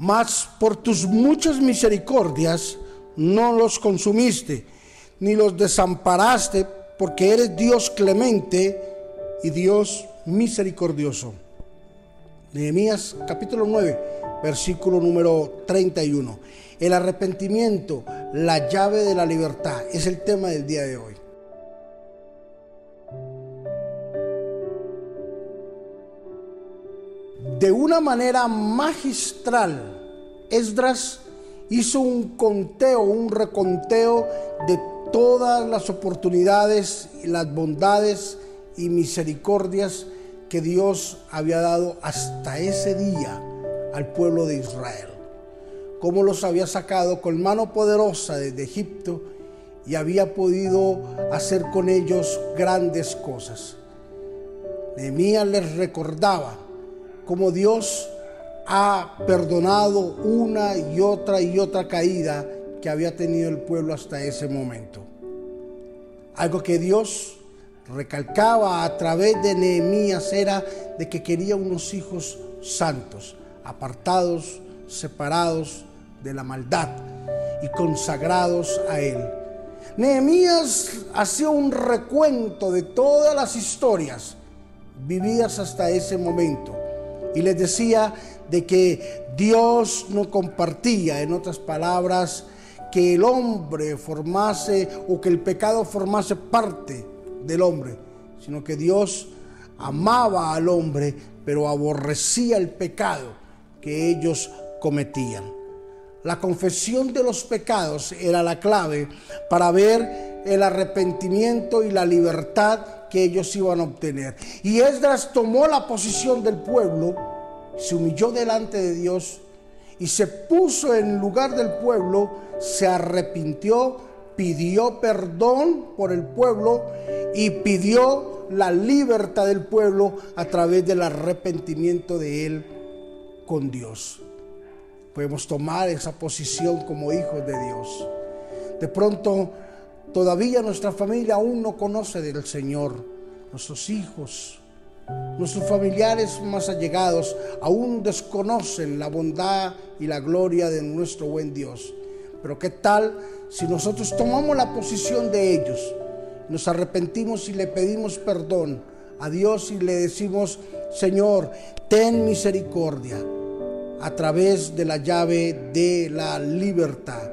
Mas por tus muchas misericordias no los consumiste, ni los desamparaste, porque eres Dios clemente y Dios misericordioso. Nehemías capítulo 9, versículo número 31. El arrepentimiento, la llave de la libertad, es el tema del día de hoy. De una manera magistral, Esdras hizo un conteo, un reconteo de todas las oportunidades, las bondades y misericordias que Dios había dado hasta ese día al pueblo de Israel. Cómo los había sacado con mano poderosa desde Egipto y había podido hacer con ellos grandes cosas. Nehemías les recordaba cómo Dios ha perdonado una y otra y otra caída que había tenido el pueblo hasta ese momento. Algo que Dios recalcaba a través de Nehemías era de que quería unos hijos santos, apartados, separados de la maldad y consagrados a Él. Nehemías hacía un recuento de todas las historias vividas hasta ese momento y les decía de que Dios no compartía, en otras palabras, que el hombre formase o que el pecado formase parte del hombre, sino que Dios amaba al hombre, pero aborrecía el pecado que ellos cometían. La confesión de los pecados era la clave para ver el arrepentimiento y la libertad que ellos iban a obtener. Y Esdras tomó la posición del pueblo, se humilló delante de Dios y se puso en lugar del pueblo, se arrepintió, pidió perdón por el pueblo y pidió la libertad del pueblo a través del arrepentimiento de él con Dios. Podemos tomar esa posición como hijos de Dios. De pronto, todavía nuestra familia aún no conoce del Señor. Nuestros hijos, nuestros familiares más allegados aún desconocen la bondad y la gloria de nuestro buen Dios. Pero ¿qué tal si nosotros tomamos la posición de ellos? Nos arrepentimos y le pedimos perdón a Dios y le decimos, Señor, ten misericordia a través de la llave de la libertad.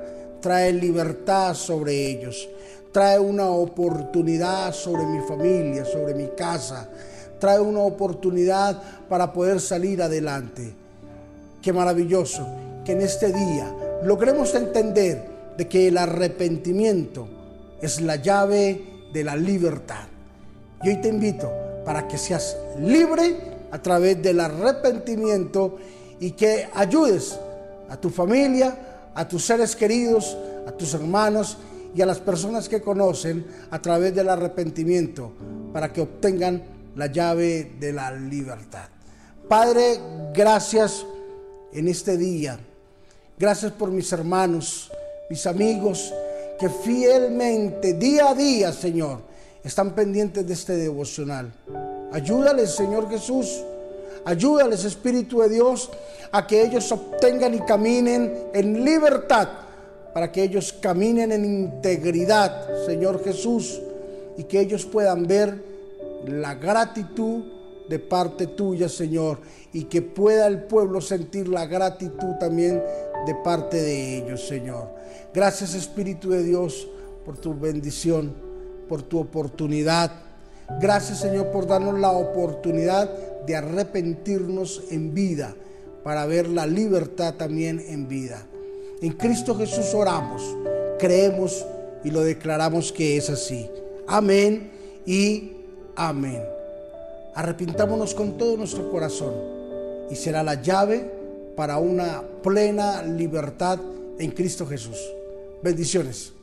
Trae libertad sobre ellos. Trae una oportunidad sobre mi familia, sobre mi casa. Trae una oportunidad para poder salir adelante. Qué maravilloso que en este día logremos entender de que el arrepentimiento es la llave de la libertad. Y hoy te invito para que seas libre a través del arrepentimiento y que ayudes a tu familia, a tus seres queridos, a tus hermanos y a las personas que conocen a través del arrepentimiento para que obtengan la llave de la libertad. Padre, gracias en este día. Gracias por mis hermanos, mis amigos, que fielmente, día a día, Señor, están pendientes de este devocional. Ayúdales, Señor Jesús. Ayúdales, Espíritu de Dios, a que ellos obtengan y caminen en libertad, para que ellos caminen en integridad, Señor Jesús, y que ellos puedan ver la gratitud de parte tuya, Señor, y que pueda el pueblo sentir la gratitud también de parte de ellos, Señor. Gracias, Espíritu de Dios, por tu bendición, por tu oportunidad. Gracias, Señor, por darnos la oportunidad de arrepentirnos en vida, para ver la libertad también en vida. En Cristo Jesús oramos, creemos y lo declaramos que es así. Amén y amén. Arrepintámonos con todo nuestro corazón y será la llave para una plena libertad en Cristo Jesús. Bendiciones.